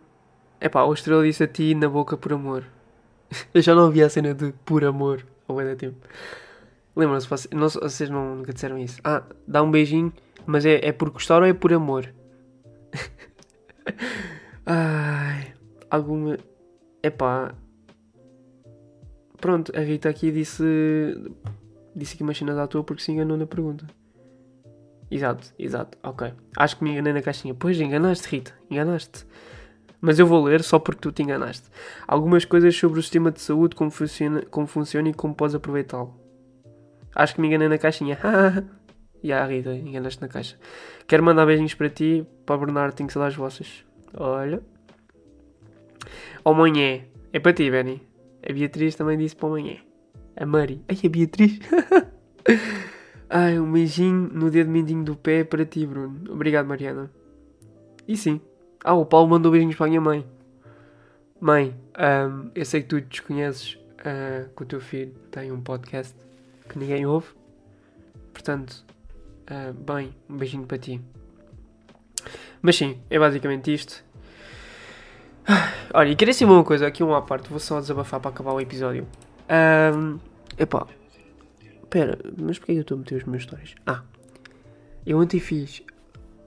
Epá, o Estrela disse a ti na boca por amor. Eu já não ouvi a cena de por amor bem da tempo. Lembram-se, vocês, não, vocês não, nunca disseram isso. Ah, dá um beijinho, mas é, é por gostar ou é por amor? Ai, alguma. Epá. Pronto, a Rita aqui disse. Disse aqui uma cena à toa porque se enganou na pergunta. Exato, exato, ok. Acho que me enganei na caixinha. Pois, enganaste, Rita, enganaste. Mas eu vou ler só porque tu te enganaste. Algumas coisas sobre o sistema de saúde, como funciona, como funciona e como podes aproveitá-lo. Acho que me enganei na caixinha. E a Rita, enganaste na caixa. Quero mandar beijinhos para ti, para o Bernardo, tenho que saudades vossas. Olha. Ao Manhé. É para ti, Benny. A Beatriz também disse para o Manhé. A Mari. Ai, a Beatriz. Ai, um beijinho no dedo mindinho do pé para ti, Bruno. Obrigado, Mariana. E sim. Ah, o Paulo mandou beijinhos para a minha mãe. Mãe, ahm, eu sei que tu desconheces ah, que o teu filho tem um podcast que ninguém ouve. Portanto, ah, bem, um beijinho para ti. Mas sim, é basicamente isto. Ah, Olha, e queria saber uma coisa, aqui uma à parte, vou só desabafar para acabar o episódio. Ahm, epá, Pera, mas porquê eu estou a meter os meus stories? Ah, eu ontem fiz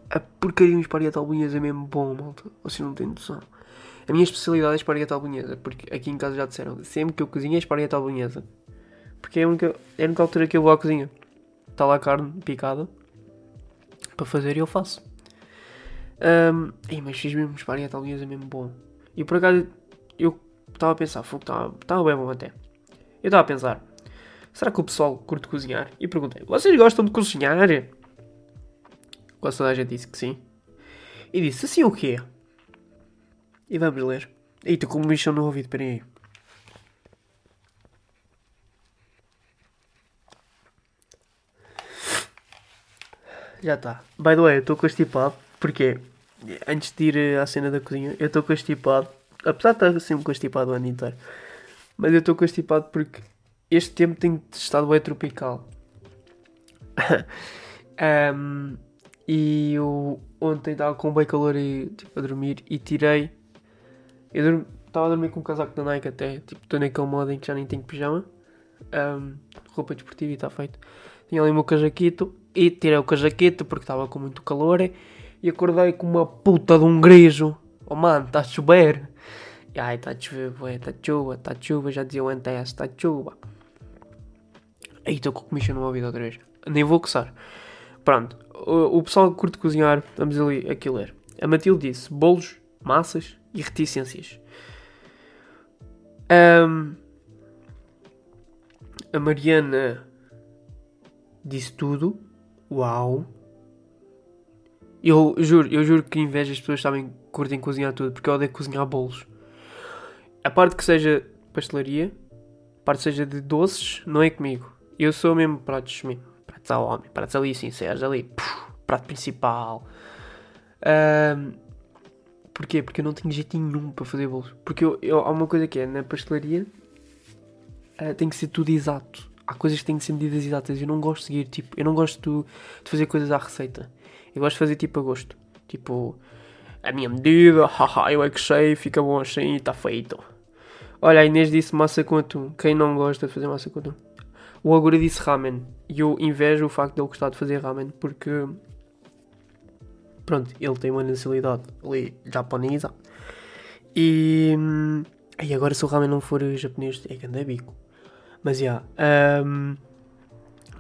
a porcaria de um esparguete à bolonhesa mesmo bom, malta. Vocês não têm noção. A minha especialidade é esparguete à bolonhesa, porque aqui em casa já disseram, sempre que eu cozinho é esparguete à bolonhesa. Porque é a única, é a única altura que eu vou à cozinha. Está lá carne picada para fazer e eu faço. Um, ei, mas fiz mesmo esparguete à bolonhesa mesmo bom. E por acaso, eu estava a pensar, estava, bem bom até. Eu estava a pensar, será que o pessoal curte cozinhar? E perguntei, vocês gostam de cozinhar? Quase toda a gente disse que sim. E disse, assim o quê? E vamos ler. Eita, como bicho no ouvido, peraí Já está. By the way, eu estou constipado. Porquê? Antes de ir eh, à cena da cozinha, eu estou constipado. Apesar de estar sempre constipado o ano inteiro. Mas eu estou constipado porque este tempo tem estado bem tropical. Ahm, e eu ontem estava com bem calor e, tipo, a dormir e tirei. Eu estava a dormir com um casaco da Nike até. Tipo, estou naquele modo em que já nem tenho pijama. Ahm, roupa desportiva e está feito. Tinha ali o meu casaquito e tirei o casaquito porque estava com muito calor e acordei com uma puta de um griso. Oh mano, está a chover. E, Ai, está a chover, está chuva, está chuva, já dizia o NTS, está chuva. Aí estou com comichão no ouvido outra vez. Nem vou coçar. Pronto, o, o pessoal que curte cozinhar, vamos ali aqui ler. A Matilde disse bolos, massas e reticências. Ahm, a Mariana disse tudo. Uau. Eu juro, eu juro que invejo as pessoas sabem curtem cozinhar tudo, porque eu odeio cozinhar bolos. A parte que seja pastelaria, a parte que seja de doces, não é comigo. Eu sou mesmo pratos mesmo. Pratos ao homem, pratos ali sinceros, ali. puf, prato principal. Ahm, porquê? Porque eu não tenho jeito nenhum para fazer bolos. Porque eu, eu- há uma coisa que é, na pastelaria ah, tem que ser tudo exato. Há coisas que têm que ser medidas exatas. Eu não gosto de seguir, tipo, eu não gosto de fazer coisas à receita. Eu gosto de fazer tipo a gosto. Tipo, a minha medida, haha, eu é que sei, fica bom assim, está feito. Olha, a Inês disse massa com atum. Quem não gosta de fazer massa com atum? O Agora disse ramen. E eu invejo o facto de ele gostar de fazer ramen porque. Pronto, ele tem uma nacionalidade ali japonesa. E. hum, E agora se o ramen não for japonês, é anda bico. Mas já. hum,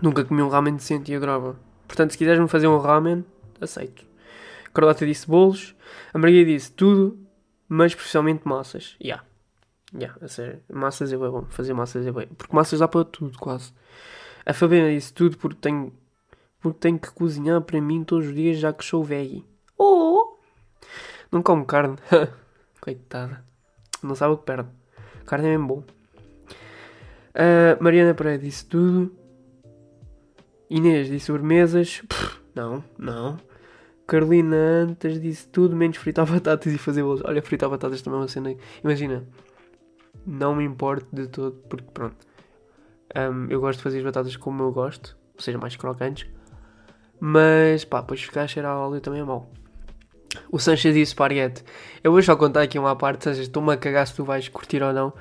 nunca comi um ramen decente e adorava. Portanto, se quiseres-me fazer um ramen, aceito. Carlota disse bolos. A Maria disse tudo, mas especialmente massas. Já. Já, a sério. Massas é bem bom. Fazer massas é bem. Porque massas dá para tudo, quase. A Fabiana disse tudo porque tenho, porque tenho que cozinhar para mim todos os dias, já que sou veggie. Oh! Não como carne. Coitada. Não sabe o que perde. Carne é mesmo bom. A Mariana Pereira disse tudo. Inês disse sobremesas. Pff, não, não. Carolina Antas disse tudo menos fritar batatas e fazer bolos. Olha, fritar batatas também é uma cena. Imagina, não me importo de todo, porque pronto. hum, eu gosto de fazer as batatas como eu gosto, ou seja, mais crocantes. Mas pá, depois ficar a cheirar a óleo também é mau. O Sanchez disse esparguete. Eu vou só contar aqui uma parte, Sanchez, estou-me a cagar se tu vais curtir ou não.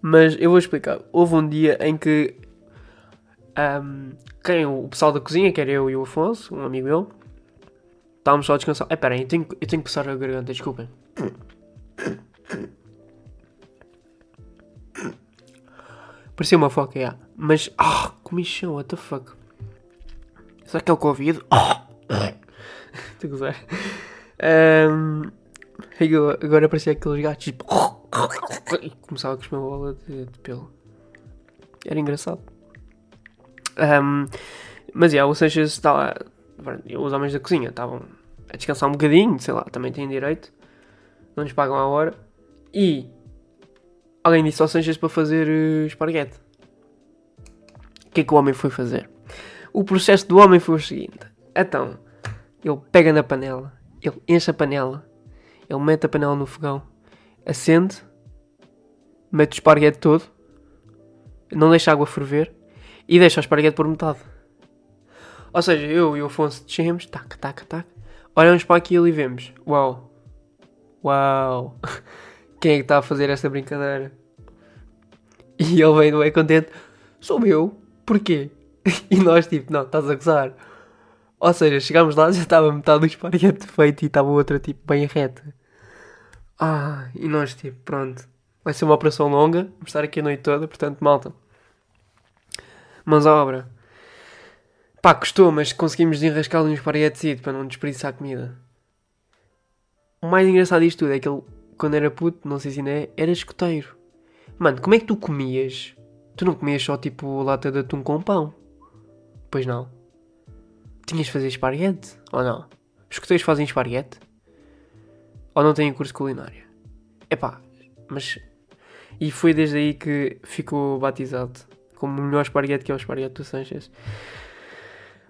Mas eu vou explicar. Houve um dia em que hum, quem, o pessoal da cozinha, que era eu e o Afonso, um amigo meu, estávamos só a descansar. É, peraí, eu tenho, eu tenho que passar a garganta, desculpem. Parecia uma foca, já. Mas, ah, comichão, what the fuck. Será que é o Covid? Ah, Estou a gozar. Eu- agora parecia aqueles gatos tipo. E começava a uma bola de, de pelo. Era engraçado. Ahm, mas, já, o Sanchez estava. Os homens da cozinha estavam a descansar um bocadinho, sei lá, também têm direito. Não nos pagam a hora. E alguém disse ao Sanchez para fazer eh, esparguete. O que é que o homem foi fazer? O processo do homem foi o seguinte: então, ele pega na panela, ele enche a panela, ele mete a panela no fogão, acende, mete o esparguete todo, não deixa a água ferver e deixa o esparguete por metade. Ou seja, eu e o Afonso descemos, tac, tac, tac, olhamos para aquilo e vemos: uau, uau, quem é que está a fazer esta brincadeira? E ele veio bem contente: sou eu, porquê? E nós, tipo, não, estás a gozar. Ou seja, chegámos lá, já estava metade do esparguete feito e estava outra, tipo, bem reta. Ah, e nós, tipo, pronto. Vai ser uma operação longa, vamos estar aqui a noite toda, portanto, malta. Mãos à obra. Pá, custou, mas conseguimos desenrascar ali um esparguetezito para não desperdiçar comida. O mais engraçado disto tudo é que ele, quando era puto, não sei se ainda é, era escoteiro. Mano, como é que tu comias? Tu não comias só tipo lata de atum com pão? Pois não. Tinhas de fazer esparguete? Ou não? Os escuteiros fazem esparguete? Ou não têm curso de culinária? Epá, mas. E foi desde aí que ficou batizado como o melhor esparguete que é o esparguete do Sanchez.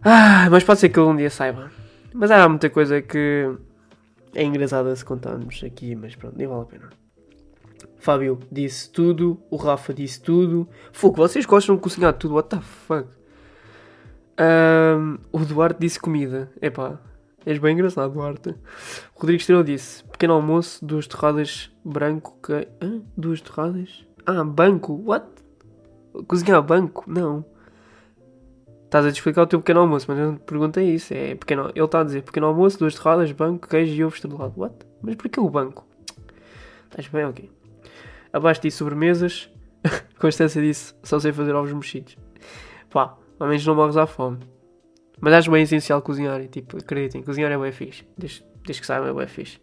Ah, mas pode ser que ele um dia saiba. Mas há muita coisa que é engraçada se contarmos aqui, mas pronto, nem vale a pena. Fábio disse tudo, o Rafa disse tudo. Fogo, vocês gostam de cozinhar tudo, what the fuck? Ahm, o Duarte disse comida. Epá, és bem engraçado, Duarte. Rodrigo Estrela disse pequeno almoço, duas torradas branco. Que... Hã? Duas torradas? Ah, banco, what? Cozinhar banco? Não. Estás a te explicar o teu pequeno almoço, mas eu não te perguntei isso. É pequeno... Ele está a dizer pequeno almoço, duas torradas, banco, queijo e ovo estrelado. What? Mas porquê o banco? Estás bem? Ok. Abaixo disse sobremesas. Constância disse só sei fazer ovos mexidos. Pá, ao menos não morres à fome. Mas acho bem essencial cozinhar. E, tipo, acreditem, cozinhar é bem fixe. Desde, desde que saibam é bem fixe.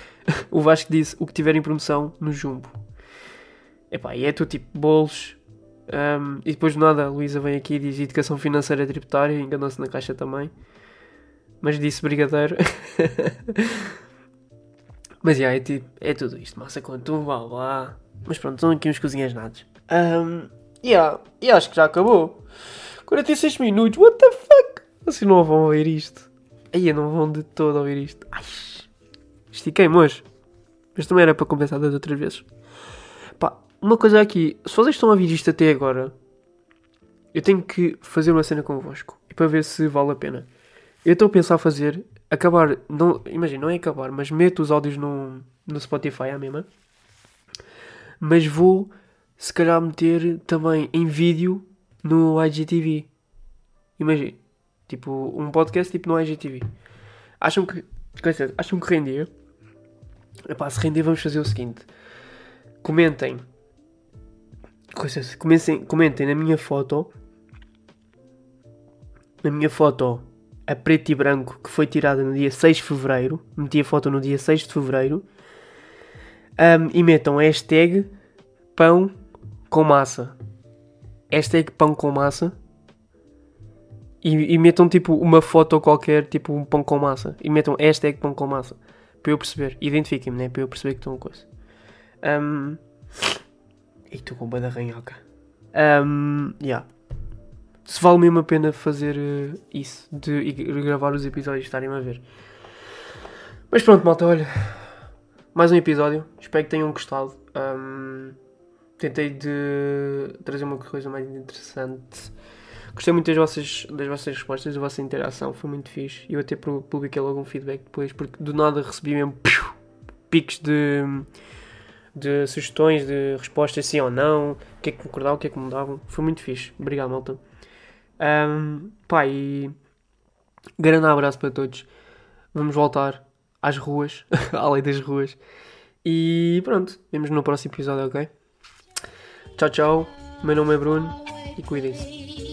o Vasco disse o que tiver em promoção no Jumbo. Epá, e é tudo tipo bolos. Um, e depois de nada, a Luísa vem aqui e diz educação financeira tributária. Enganou-se na caixa também. Mas disse brigadeiro. Mas yeah, é, tipo, é tudo isto. Massa com atum, vá lá. Mas pronto, estão aqui uns cozinhas nados. Um, yeah, e acho que já acabou. 46 minutos, what the fuck? Vocês não vão ouvir isto. Aí não vão de todo ouvir isto. Ai, estiquei-me hoje. Mas também era para compensar das outras vezes. Pá, uma coisa aqui. Se vocês estão a ouvir isto até agora, eu tenho que fazer uma cena convosco. E para ver se vale a pena. Eu estou a pensar fazer. Acabar. Não, imagina, não é acabar, mas meto os áudios no, no Spotify à mesma. Mas vou, se calhar, meter também em vídeo no IGTV. Imagina. Tipo, um podcast tipo no IGTV. Acham que. dizer, Acham que rendia? Epá, se render, vamos fazer o seguinte: comentem. Coisas, comecem, comentem na minha foto. Na minha foto a preto e branco que foi tirada no dia 6 de Fevereiro. Meti a foto no dia 6 de Fevereiro. Um, e metam hashtag pão com massa. Hashtag pão com massa. E, e metam tipo uma foto qualquer, tipo um pão com massa. E metam hashtag pão com massa. Para eu perceber. Identifiquem-me, né? Para eu perceber que estão com coisa. Um... E estou com banda ranhoca. Um... Yeah. Se vale mesmo a pena fazer eh, isso. De gravar os episódios e estarem a ver. Mas pronto, malta, olha. Mais um episódio. Espero que tenham gostado. Um, tentei de trazer uma coisa mais interessante. Gostei muito das vossas, das vossas respostas, da vossa interação. Foi muito fixe. Eu até pu- publiquei logo um feedback depois, porque do nada recebi mesmo piu, picos de, de sugestões, de respostas sim ou não. O que é que concordavam, o que é que mudavam. Foi muito fixe. Obrigado, malta. Um, pá, e grande abraço para todos. Vamos voltar às ruas, à lei das ruas. E pronto, vemos no próximo episódio, ok? Tchau, tchau. Meu nome é Bruno e cuidem-se.